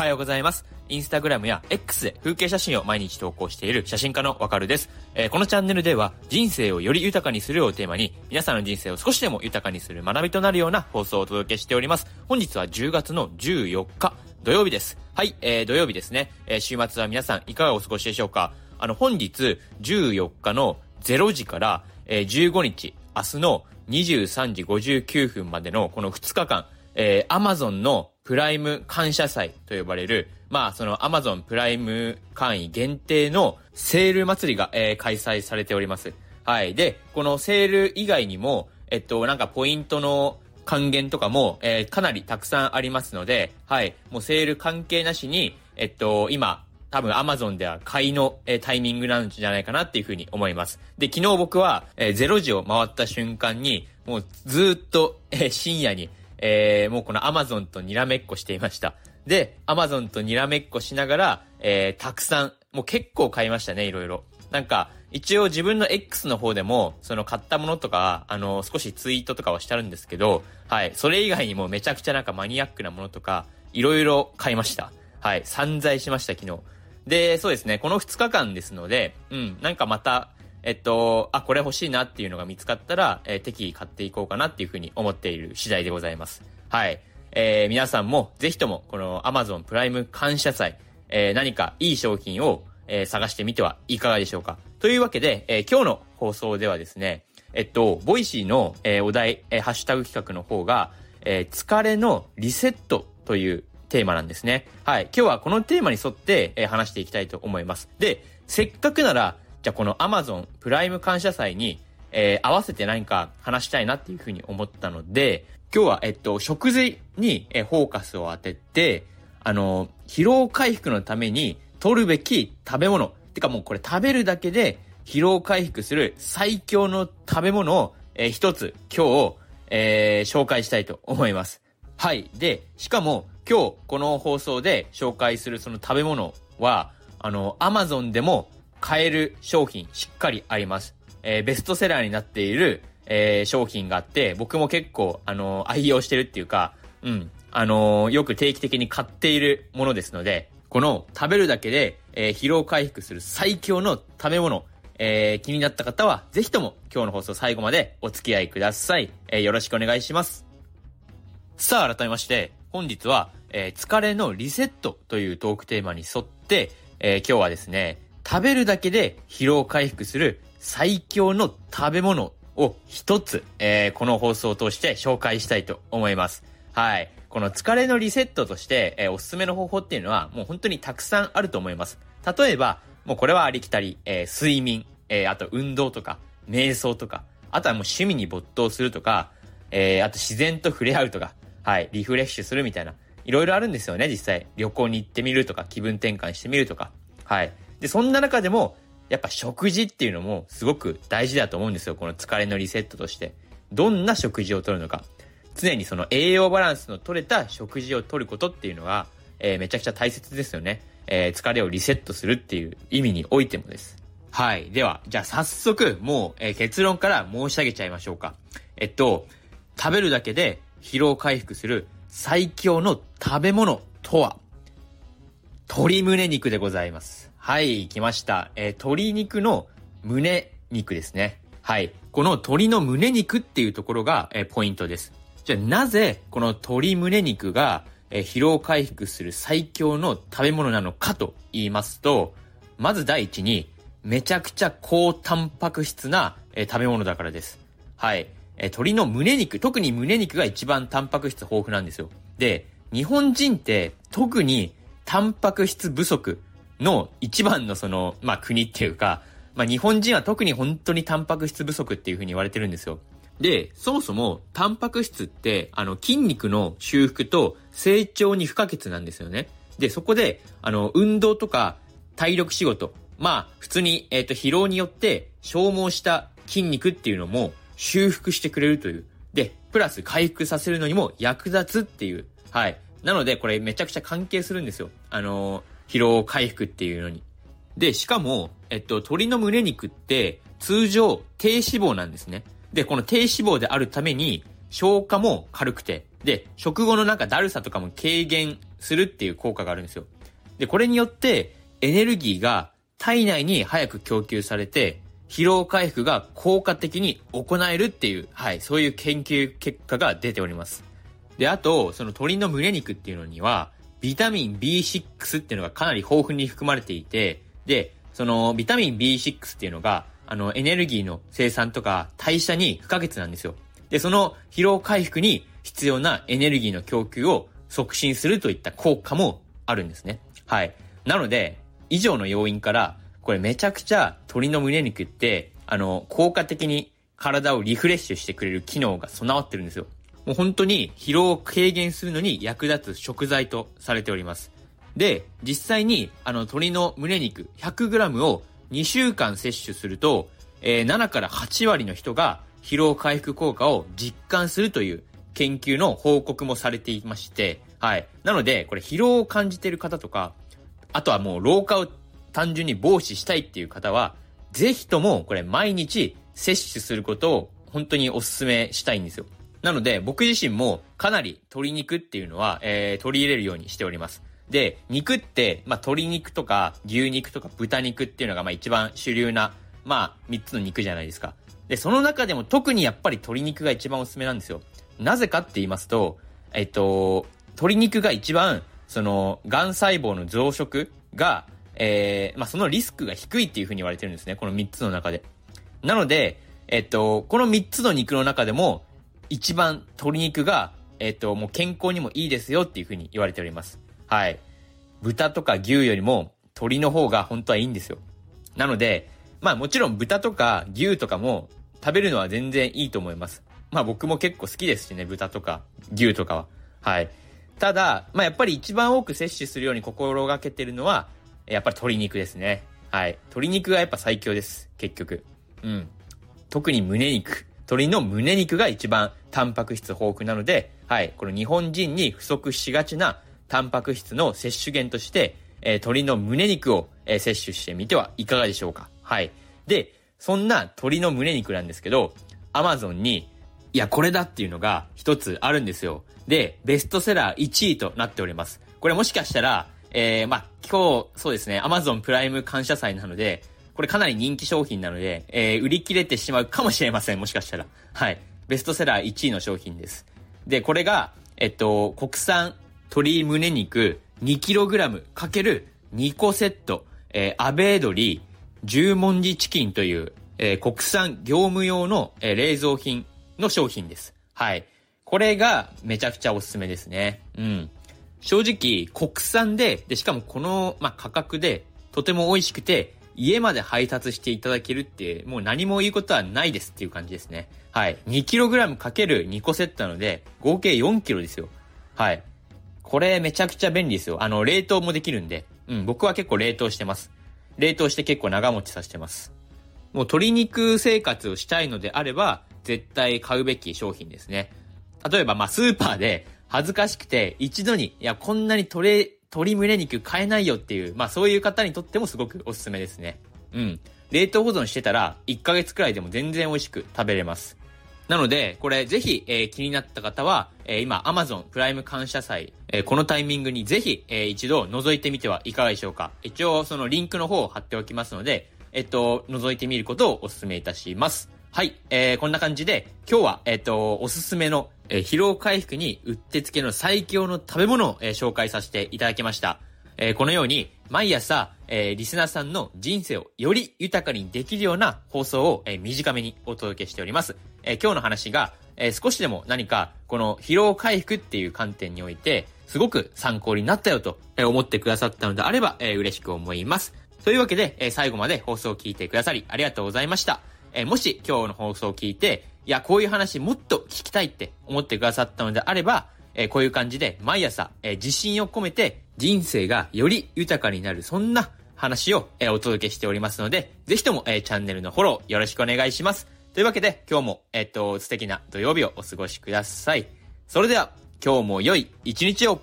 はようございます。インスタグラムや X で風景写真を毎日投稿している写真家のわかるです、えー、このチャンネルでは人生をより豊かにするをテーマに皆さんの人生を少しでも豊かにする学びとなるような放送をお届けしております。本日は10月の14日土曜日です。はい、えー、土曜日ですね。えー、週末は皆さんいかがお過ごしでしょうかあの、本日14日の0時から、えー、15日、明日の23時59分までのこの2日間、えー、Amazon のプライム感謝祭と呼ばれる、まあ、その Amazon プライム会員限定のセール祭りが、えー、開催されております。はい。で、このセール以外にも、えっと、なんかポイントの還元とかも、えー、かなりたくさんありますので、はい。もうセール関係なしに、えっと、今、多分 Amazon では買いの、えー、タイミングなんじゃないかなっていうふうに思います。で、昨日僕は、えー、0時を回った瞬間に、もうずっと、えー、深夜に、えー、もうこの Amazon とにらめっこしていました。で、Amazon とにらめっこしながら、えー、たくさん、もう結構買いましたね、いろいろ。なんか、一応自分の X の方でも、その買ったものとか、あの、少しツイートとかはしてあるんですけど、はい、それ以外にもめちゃくちゃなんかマニアックなものとか、いろいろ買いました。はい、散財しました、昨日。で、そうですね、この2日間ですので、うん、なんかまた、えっと、あ、これ欲しいなっていうのが見つかったら、えー、適宜買っていこうかなっていうふうに思っている次第でございます。はい。えー、皆さんもぜひともこの Amazon プライム感謝祭、えー、何かいい商品を、えー、探してみてはいかがでしょうか。というわけで、えー、今日の放送ではですね、えっと、 Voicy の、えー、お題、えー、ハッシュタグ企画の方が、えー、疲れのリセットというテーマなんですね。はい。今日はこのテーマに沿って、えー、話していきたいと思います。で、せっかくなら、じゃあこの Amazon プライム感謝祭に、えー、合わせて何か話したいなっていうふうに思ったので、今日は、えっと、食事に、えフォーカスを当てて、あの、疲労回復のために取るべき食べ物。てかもうこれ食べるだけで疲労回復する最強の食べ物を、えー、一つ今日、えー、紹介したいと思います。はい。で、しかも今日この放送で紹介するその食べ物は、あの、アマゾンでも買える商品しっかりあります。えー、ベストセラーになっている、えー、商品があって、僕も結構、あのー、愛用してるっていうか、うん、あの、よく定期的に買っているものですので、この食べるだけで、え、疲労回復する最強の食べ物、え、気になった方は、ぜひとも今日の放送最後までお付き合いください。え、よろしくお願いします。さあ、改めまして、本日は、え、疲れのリセットというトークテーマに沿って、え、今日はですね、食べるだけで疲労回復する最強の食べ物を一つ、えー、この放送を通して紹介したいと思います。はい。この疲れのリセットとして、えー、おすすめの方法っていうのはもう本当にたくさんあると思います。例えば、もうこれはありきたり、えー、睡眠、えー、あと運動とか、瞑想とか、あとはもう趣味に没頭するとか、えー、あと自然と触れ合うとか、はい、リフレッシュするみたいな、いろいろあるんですよね、実際。旅行に行ってみるとか、気分転換してみるとか。はい。で、そんな中でも、やっぱ食事っていうのもすごく大事だと思うんですよ。この疲れのリセットとして。どんな食事をとるのか。常にその栄養バランスの取れた食事をとることっていうのは、えー、めちゃくちゃ大切ですよね。えー、疲れをリセットするっていう意味においてもです。はい。では、じゃあ早速、もう、えー、結論から申し上げちゃいましょうか。えっと、食べるだけで疲労回復する最強の食べ物とは、鶏胸肉でございます。はい、来ました。えー、鶏肉の胸肉ですね。はい。この鶏の胸肉っていうところが、えー、ポイントです。じゃあなぜこの鶏胸肉が、えー、疲労回復する最強の食べ物なのかと言いますと、まず第一に、めちゃくちゃ高タンパク質な、え、食べ物だからです。はい。えー、鶏の胸肉、特に胸肉が一番タンパク質豊富なんですよ。で、日本人って特にタンパク質不足の一番のその、まあ国っていうか、まあ日本人は特に本当にタンパク質不足っていうふうに言われてるんですよ。で、そもそもタンパク質って、あの筋肉の修復と成長に不可欠なんですよね。で、そこで、あの、運動とか体力仕事、まあ普通に、えっ、ー、と疲労によって消耗した筋肉っていうのも修復してくれるという。で、プラス回復させるのにも役立つっていう。はい。なので、これめちゃくちゃ関係するんですよ。あの疲労回復っていうのに。で、しかも、えっと、鶏の胸肉って通常低脂肪なんですね。で、この低脂肪であるために消化も軽くて、で、食後のなんかだるさとかも軽減するっていう効果があるんですよ。で、これによってエネルギーが体内に早く供給されて、疲労回復が効果的に行えるっていう、はい、そういう研究結果が出ております。で、あと、その鶏の胸肉っていうのには、ビタミン B6 っていうのがかなり豊富に含まれていて、で、そのビタミン B6 っていうのが、あの、エネルギーの生産とか代謝に不可欠なんですよ。で、その疲労回復に必要なエネルギーの供給を促進するといった効果もあるんですね。はい。なので、以上の要因から、これめちゃくちゃ鶏の胸肉って、あの、効果的に体をリフレッシュしてくれる機能が備わってるんですよ。もう本当に疲労を軽減するのに役立つ食材とされております。で、実際に、あの、鶏の胸肉 100g を2週間摂取すると、えー、7から8割の人が疲労回復効果を実感するという研究の報告もされていまして、はい。なので、これ疲労を感じている方とか、あとはもう老化を単純に防止したいっていう方は、ぜひともこれ毎日摂取することを本当にお勧めしたいんですよ。なので、僕自身もかなり鶏肉っていうのは、えー、取り入れるようにしております。で、肉って、まあ、鶏肉とか牛肉とか豚肉っていうのが、まあ、一番主流な、まあ、三つの肉じゃないですか。で、その中でも特にやっぱり鶏肉が一番おすすめなんですよ。なぜかって言いますと、えっと、鶏肉が一番、その、癌細胞の増殖が、えー、まあ、そのリスクが低いっていうふうに言われてるんですね。この三つの中で。なので、えっと、この三つの肉の中でも、一番鶏肉が、えっ、と、もう健康にもいいですよっていうふうに言われております。はい。豚とか牛よりも鶏の方が本当はいいんですよ。なので、まあもちろん豚とか牛とかも食べるのは全然いいと思います。まあ僕も結構好きですしね、豚とか牛とかは。はい。ただ、まあやっぱり一番多く摂取するように心がけてるのは、やっぱり鶏肉ですね。はい。鶏肉がやっぱ最強です。結局。うん。特に胸肉。鶏の胸肉が一番タンパク質豊富なので、はい、この日本人に不足しがちなタンパク質の摂取源として、えー、鶏の胸肉を、えー、摂取してみてはいかがでしょうか。はい。で、そんな鶏の胸肉なんですけど、アマゾンに、いや、これだっていうのが一つあるんですよ。で、ベストセラー1位となっております。これもしかしたら、えー、まあ、今日、そうですね、アマゾンプライム感謝祭なので、これかなり人気商品なので、えー、売り切れてしまうかもしれません。もしかしたら。はい。ベストセラー1位の商品です。で、これが、えっと、国産鶏胸肉 2kg かける2個セット、えー、アベードリー十文字チキンという、えー、国産業務用の、えー、冷蔵品の商品です。はい。これがめちゃくちゃおすすめですね。うん。正直、国産で、で、しかもこの、まあ、価格で、とても美味しくて、家まで配達していただけるって、もう何も言うことはないですっていう感じですね。はい。2kg かける2個セットなので、合計 4kg ですよ。はい。これめちゃくちゃ便利ですよ。あの、冷凍もできるんで。うん、僕は結構冷凍してます。冷凍して結構長持ちさせてます。もう鶏肉生活をしたいのであれば、絶対買うべき商品ですね。例えば、まあ、スーパーで恥ずかしくて一度に、いや、こんなに鶏、鶏胸肉買えないよっていう、まあそういう方にとってもすごくおすすめですね。うん。冷凍保存してたら、1ヶ月くらいでも全然美味しく食べれます。なので、これぜひ、えー、気になった方は、えー、今 Amazon プライム感謝祭、えー、このタイミングにぜひ、えー、一度覗いてみてはいかがでしょうか。一応そのリンクの方を貼っておきますので、えっと、覗いてみることをお勧めいたします。はい、えー、こんな感じで、今日は、えっと、おすすめの、え、疲労回復にうってつけの最強の食べ物を、え、紹介させていただきました。え、このように、毎朝、え、リスナーさんの人生をより豊かにできるような放送を、え、短めにお届けしております。え、今日の話が、え、少しでも何か、この疲労回復っていう観点において、すごく参考になったよと思ってくださったのであれば、え、嬉しく思います。というわけで、え、最後まで放送を聞いてくださりありがとうございました。え、もし今日の放送を聞いて、いや、こういう話もっと聞きたいって思ってくださったのであれば、えー、こういう感じで毎朝、えー、自信を込めて人生がより豊かになる、そんな話を、えー、お届けしておりますので、ぜひとも、え、チャンネルのフォローよろしくお願いします。というわけで、今日も、えっと、素敵な土曜日をお過ごしください。それでは、今日も良い一日を